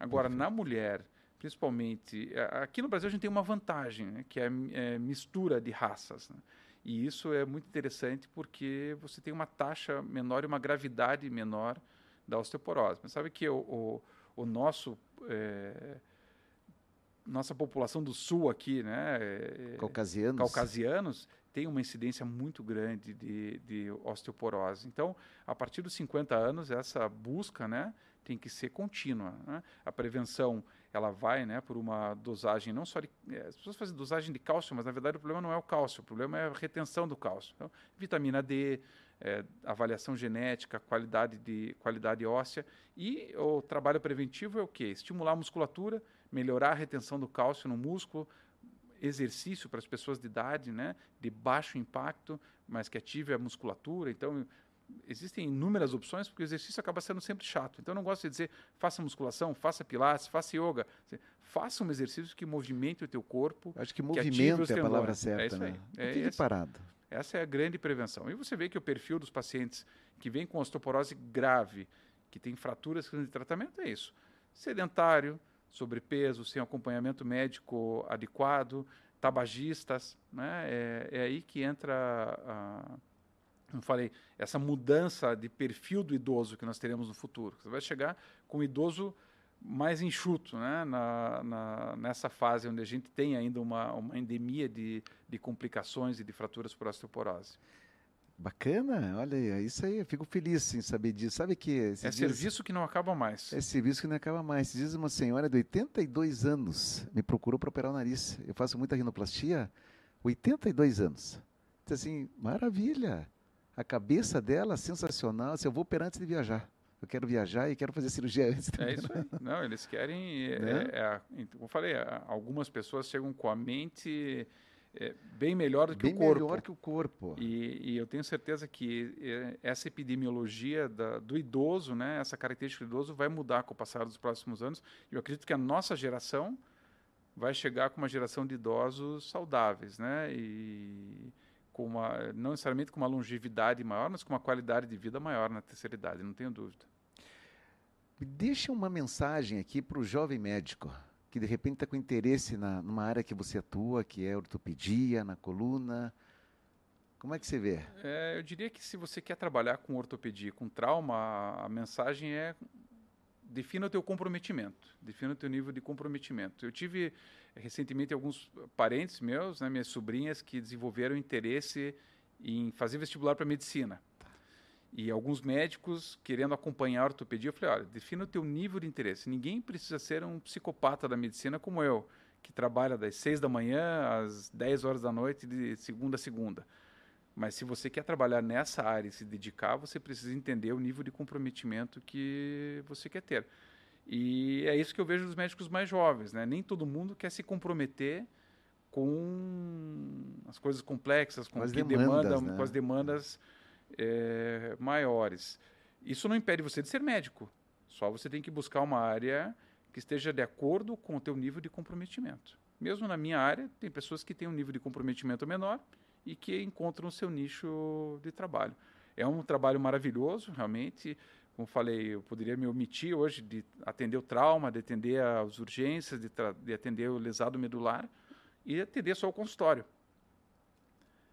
Agora, Perfeito. na mulher principalmente. Aqui no Brasil a gente tem uma vantagem, né, que é, é mistura de raças. Né? E isso é muito interessante porque você tem uma taxa menor e uma gravidade menor da osteoporose. Mas sabe que o, o, o nosso. É, nossa população do sul aqui, né? É, caucasianos. Caucasianos tem uma incidência muito grande de, de osteoporose. Então, a partir dos 50 anos, essa busca, né, tem que ser contínua. Né? A prevenção ela vai né, por uma dosagem não só de. É, as pessoas fazem dosagem de cálcio, mas na verdade o problema não é o cálcio, o problema é a retenção do cálcio. Então, vitamina D, é, avaliação genética, qualidade, de, qualidade óssea. E o trabalho preventivo é o quê? Estimular a musculatura, melhorar a retenção do cálcio no músculo, exercício para as pessoas de idade, né, de baixo impacto, mas que ative a musculatura. Então, existem inúmeras opções, porque o exercício acaba sendo sempre chato. Então, eu não gosto de dizer faça musculação, faça pilates, faça yoga. Faça um exercício que movimente o teu corpo. Acho que movimento que é a palavra certa, é isso né? Aí. É, é parado. Essa é a grande prevenção. E você vê que o perfil dos pacientes que vêm com osteoporose grave, que tem fraturas de tratamento, é isso. Sedentário, sobrepeso, sem acompanhamento médico adequado, tabagistas, né? É, é aí que entra a, como falei, essa mudança de perfil do idoso que nós teremos no futuro. Você vai chegar com um idoso mais enxuto, né? Na, na, nessa fase onde a gente tem ainda uma, uma endemia de, de complicações e de fraturas por osteoporose. Bacana, olha aí, é isso aí, eu fico feliz em saber disso. Sabe que. É dias, serviço que não acaba mais. É serviço que não acaba mais. Diz uma senhora de 82 anos me procurou para operar o nariz. Eu faço muita rinoplastia, 82 anos. Diz assim, maravilha a cabeça dela sensacional. Se eu vou operar antes de viajar. Eu quero viajar e quero fazer cirurgia antes. É isso aí. Não, eles querem. É, né? é, é, como eu falei, algumas pessoas chegam com a mente é, bem melhor do que bem o corpo. melhor que o corpo. E, e eu tenho certeza que é, essa epidemiologia da, do idoso, né, essa característica do idoso, vai mudar com o passar dos próximos anos. E eu acredito que a nossa geração vai chegar com uma geração de idosos saudáveis, né? E com uma, não necessariamente com uma longevidade maior, mas com uma qualidade de vida maior na terceira idade, não tenho dúvida. Deixa uma mensagem aqui para o jovem médico que de repente está com interesse na, numa área que você atua, que é ortopedia, na coluna. Como é que você vê? É, eu diria que se você quer trabalhar com ortopedia, com trauma, a mensagem é defina o teu comprometimento, defina o teu nível de comprometimento. Eu tive recentemente alguns parentes meus, né, minhas sobrinhas, que desenvolveram interesse em fazer vestibular para medicina. E alguns médicos querendo acompanhar a ortopedia, eu falei, olha, defina o teu nível de interesse. Ninguém precisa ser um psicopata da medicina como eu, que trabalha das seis da manhã às 10 horas da noite, de segunda a segunda. Mas se você quer trabalhar nessa área e se dedicar, você precisa entender o nível de comprometimento que você quer ter. E é isso que eu vejo dos médicos mais jovens, né? Nem todo mundo quer se comprometer com as coisas complexas, com, com as demandas, demanda, né? com as demandas é, maiores. Isso não impede você de ser médico. Só você tem que buscar uma área que esteja de acordo com o teu nível de comprometimento. Mesmo na minha área, tem pessoas que têm um nível de comprometimento menor e que encontram o seu nicho de trabalho. É um trabalho maravilhoso, realmente. Como falei, eu poderia me omitir hoje de atender o trauma, de atender as urgências, de, de atender o lesado medular e atender só o consultório.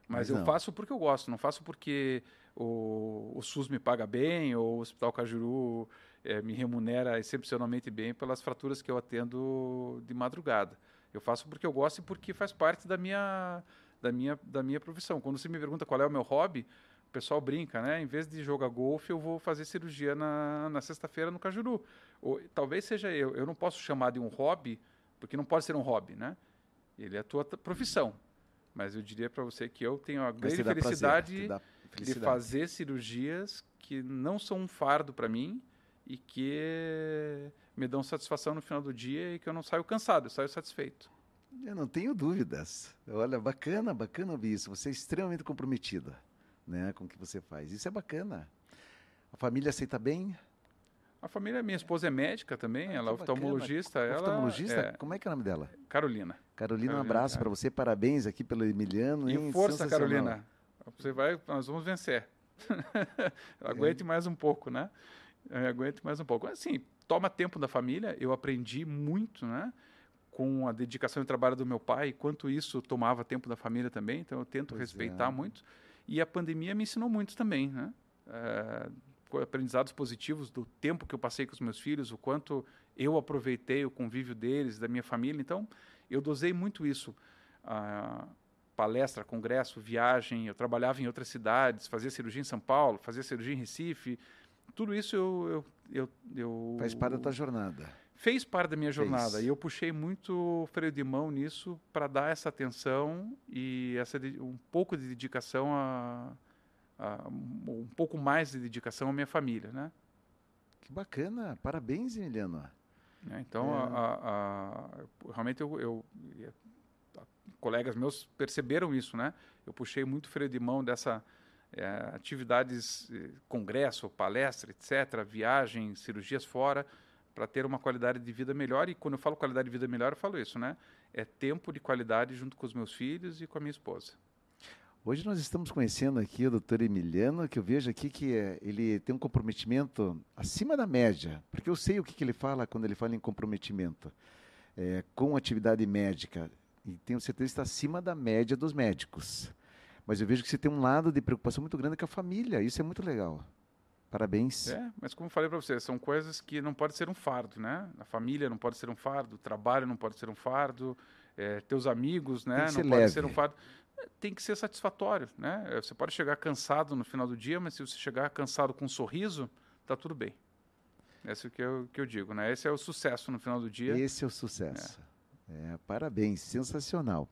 Mas, Mas eu faço porque eu gosto, não faço porque o, o SUS me paga bem ou o Hospital Cajuru é, me remunera excepcionalmente bem pelas fraturas que eu atendo de madrugada. Eu faço porque eu gosto e porque faz parte da minha, da minha, da minha profissão. Quando você me pergunta qual é o meu hobby, o pessoal brinca, né? Em vez de jogar golfe, eu vou fazer cirurgia na, na sexta-feira no Cajuru. Ou, talvez seja eu. Eu não posso chamar de um hobby, porque não pode ser um hobby, né? Ele é a tua profissão. Mas eu diria para você que eu tenho a grande felicidade, prazer, felicidade de fazer cirurgias que não são um fardo para mim e que me dão satisfação no final do dia e que eu não saio cansado, eu saio satisfeito. Eu não tenho dúvidas. Olha, bacana, bacana ouvir isso. Você é extremamente comprometida né, com o que você faz. Isso é bacana. A família aceita bem? A família, minha esposa é médica também, ah, ela é oftalmologista. Ela oftalmologista? É... Como é que é o nome dela? Carolina. Carolina, Carolina um abraço é. para você, parabéns aqui pelo Emiliano. E força, Carolina. Você vai, nós vamos vencer. Aguente é. mais um pouco, né? É, aguente mais um pouco. Assim, toma tempo da família. Eu aprendi muito, né? Com a dedicação e trabalho do meu pai, quanto isso tomava tempo da família também. Então eu tento pois respeitar é. muito. E a pandemia me ensinou muito também, né? É, aprendizados positivos do tempo que eu passei com os meus filhos, o quanto eu aproveitei o convívio deles, da minha família. Então, eu dosei muito isso. Ah, palestra, congresso, viagem. Eu trabalhava em outras cidades, fazia cirurgia em São Paulo, fazia cirurgia em Recife, tudo isso eu, eu, eu, eu Faz parte da tua jornada. Fez parte da minha jornada. Fez. E eu puxei muito freio de mão nisso para dar essa atenção e essa, um pouco de dedicação a, a, um pouco mais de dedicação à minha família, né? Que bacana, parabéns, Emiliano. É, então, é. A, a, realmente eu, eu, colegas meus perceberam isso, né? Eu puxei muito freio de mão dessa é, atividades, eh, congresso, palestra, etc., viagem, cirurgias fora, para ter uma qualidade de vida melhor. E quando eu falo qualidade de vida melhor, eu falo isso, né? É tempo de qualidade junto com os meus filhos e com a minha esposa. Hoje nós estamos conhecendo aqui o doutor Emiliano, que eu vejo aqui que é, ele tem um comprometimento acima da média, porque eu sei o que, que ele fala quando ele fala em comprometimento é, com atividade médica, e tenho certeza que está acima da média dos médicos. Mas eu vejo que você tem um lado de preocupação muito grande com a família. Isso é muito legal. Parabéns. É, mas como falei para você, são coisas que não pode ser um fardo, né? A família não pode ser um fardo, o trabalho não pode ser um fardo, é, teus amigos, né? Não pode ser um fardo. Tem que ser satisfatório, né? É, você pode chegar cansado no final do dia, mas se você chegar cansado com um sorriso, tá tudo bem. Esse é o que eu, que eu digo, né? Esse é o sucesso no final do dia. Esse é o sucesso. É. é parabéns, sensacional.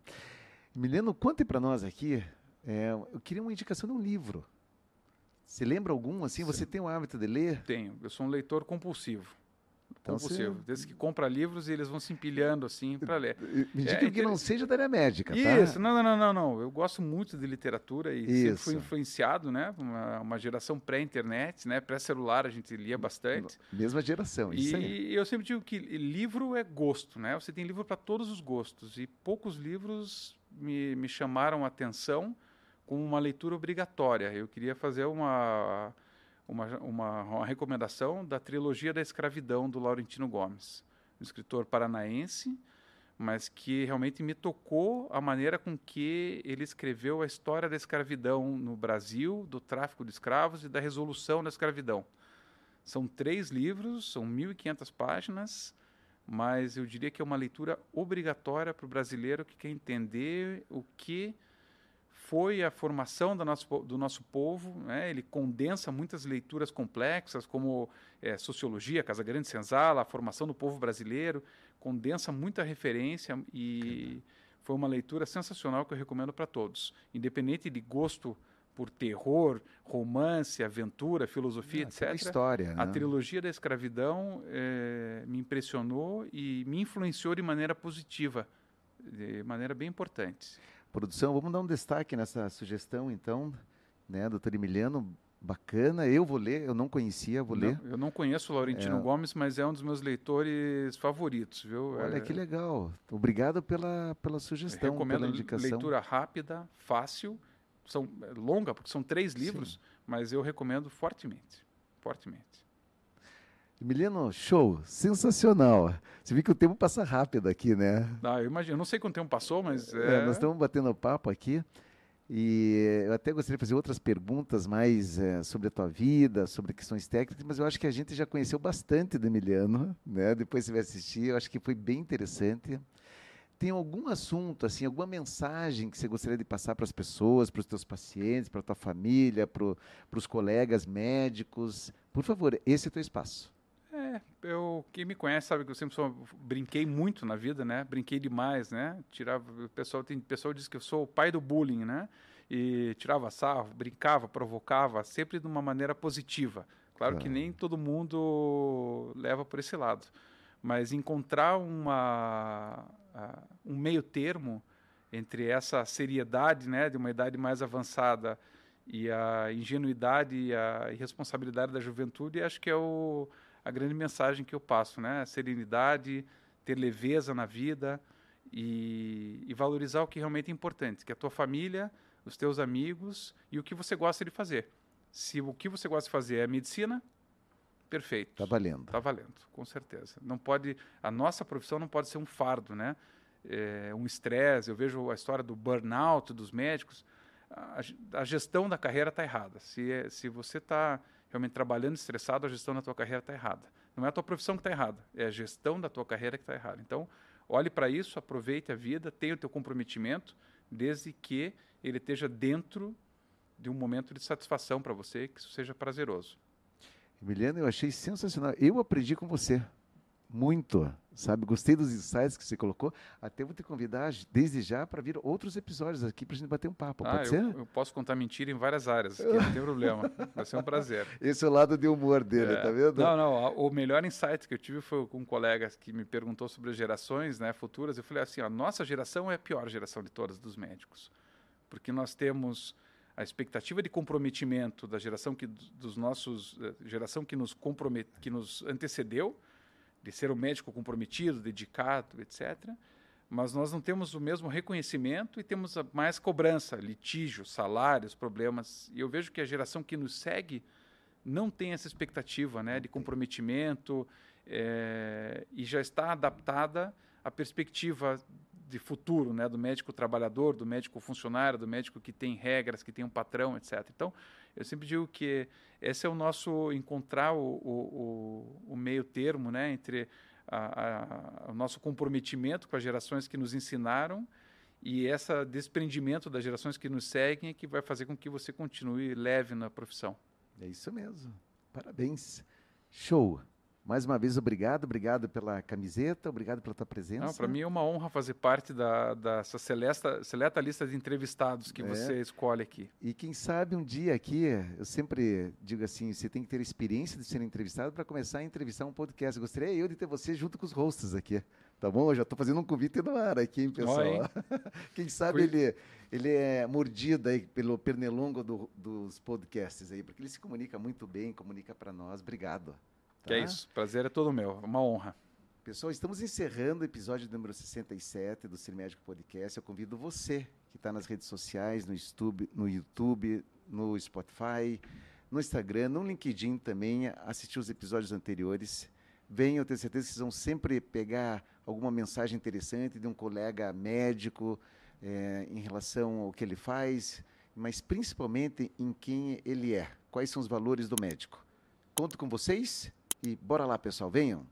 Mileno, conte para nós aqui é, eu queria uma indicação de um livro. Você lembra algum assim? Sim. Você tem o hábito de ler? Tenho. Eu sou um leitor compulsivo. Então, compulsivo. Você... Desde que compra livros e eles vão se empilhando assim para ler. Me diga é, que não seja da área médica, tá? Isso, não, não, não, não. Eu gosto muito de literatura e Isso. sempre fui influenciado, né? Uma, uma geração pré-internet, né? Pré-celular a gente lia bastante. Mesma geração, isso e aí. eu sempre digo que livro é gosto, né? Você tem livro para todos os gostos e poucos livros me, me chamaram a atenção como uma leitura obrigatória. Eu queria fazer uma, uma, uma, uma recomendação da trilogia da escravidão do Laurentino Gomes, um escritor paranaense, mas que realmente me tocou a maneira com que ele escreveu a história da escravidão no Brasil, do tráfico de escravos e da resolução da escravidão. São três livros, são 1.500 páginas, mas eu diria que é uma leitura obrigatória para o brasileiro que quer entender o que foi a formação do nosso, do nosso povo. Né? Ele condensa muitas leituras complexas, como é, sociologia, Casa Grande Senzala, a formação do povo brasileiro, condensa muita referência e foi uma leitura sensacional que eu recomendo para todos, independente de gosto por terror, romance, aventura, filosofia, ah, etc. História, a né? trilogia da escravidão é, me impressionou e me influenciou de maneira positiva, de maneira bem importante. Produção, vamos dar um destaque nessa sugestão, então, né, doutor Emiliano, bacana. Eu vou ler, eu não conhecia, vou não, ler. Eu não conheço o Laurentino é... Gomes, mas é um dos meus leitores favoritos, viu? Olha é... que legal. Obrigado pela, pela sugestão, eu recomendo pela indicação. leitura rápida, fácil, são é longa, porque são três livros, Sim. mas eu recomendo fortemente, fortemente. Emiliano, show, sensacional. Você viu que o tempo passa rápido aqui, né? Ah, eu imagino. Eu não sei quanto tempo passou, mas. É... É, nós estamos batendo papo aqui. E eu até gostaria de fazer outras perguntas mais é, sobre a tua vida, sobre questões técnicas, mas eu acho que a gente já conheceu bastante do Emiliano, né? Depois você vai assistir, eu acho que foi bem interessante. Tem algum assunto, assim, alguma mensagem que você gostaria de passar para as pessoas, para os teus pacientes, para a tua família, para os colegas médicos? Por favor, esse é o teu espaço. É, eu, quem me conhece sabe que eu sempre sou, brinquei muito na vida, né? Brinquei demais, né? Tirava, o pessoal tem pessoal diz que eu sou o pai do bullying, né? E tirava sarro, brincava, provocava, sempre de uma maneira positiva. Claro que nem todo mundo leva por esse lado, mas encontrar uma um meio termo entre essa seriedade, né, de uma idade mais avançada e a ingenuidade e a irresponsabilidade da juventude, acho que é o a grande mensagem que eu passo, né? Serenidade, ter leveza na vida e, e, valorizar o que realmente é importante, que é a tua família, os teus amigos e o que você gosta de fazer. Se o que você gosta de fazer é medicina, perfeito. Está valendo. Está valendo, com certeza. Não pode, a nossa profissão não pode ser um fardo, né? É, um estresse. Eu vejo a história do burnout dos médicos. A, a gestão da carreira está errada. Se, é, se você está realmente trabalhando estressado, a gestão da tua carreira está errada. Não é a tua profissão que está errada, é a gestão da tua carreira que está errada. Então, olhe para isso, aproveite a vida, tenha o teu comprometimento, desde que ele esteja dentro de um momento de satisfação para você, que isso seja prazeroso. Emiliano, eu achei sensacional. Eu aprendi com você muito, sabe? Gostei dos insights que você colocou. Até vou te convidar desde já para vir outros episódios aqui para a gente bater um papo. Ah, Pode eu, ser? Eu posso contar mentira em várias áreas, não tem problema. Vai ser um prazer. Esse é o lado de humor dele, é. tá vendo? Não, não. O melhor insight que eu tive foi com um colega que me perguntou sobre as gerações né, futuras. Eu falei assim: a nossa geração é a pior geração de todas dos médicos, porque nós temos a expectativa de comprometimento da geração que dos nossos eh, geração que nos compromet, que nos antecedeu de ser um médico comprometido, dedicado, etc. Mas nós não temos o mesmo reconhecimento e temos mais cobrança, litígio, salários, problemas. E eu vejo que a geração que nos segue não tem essa expectativa né, de comprometimento é, e já está adaptada à perspectiva de futuro, né, do médico trabalhador, do médico funcionário, do médico que tem regras, que tem um patrão, etc. Então, eu sempre digo que esse é o nosso encontrar o, o, o meio termo né, entre a, a, o nosso comprometimento com as gerações que nos ensinaram e esse desprendimento das gerações que nos seguem é que vai fazer com que você continue leve na profissão. É isso mesmo. Parabéns. Show. Mais uma vez, obrigado, obrigado pela camiseta, obrigado pela tua presença. Para mim é uma honra fazer parte da, dessa seleta, seleta lista de entrevistados que é. você escolhe aqui. E quem sabe um dia aqui, eu sempre digo assim, você tem que ter experiência de ser entrevistado para começar a entrevistar um podcast. Gostaria eu de ter você junto com os hosts aqui, tá bom? Eu já estou fazendo um convite no ar aqui, hein, pessoal? Oi. quem sabe ele, ele é mordido aí pelo pernilongo do, dos podcasts aí, porque ele se comunica muito bem, comunica para nós. Obrigado. Que é tá? isso. Prazer é todo meu. Uma honra. Pessoal, estamos encerrando o episódio número 67 do Ser Médico Podcast. Eu convido você que está nas redes sociais, no YouTube, no YouTube, no Spotify, no Instagram, no LinkedIn também, a assistir os episódios anteriores. Venham, eu tenho certeza que vocês vão sempre pegar alguma mensagem interessante de um colega médico é, em relação ao que ele faz, mas principalmente em quem ele é. Quais são os valores do médico? Conto com vocês. E bora lá, pessoal, venham.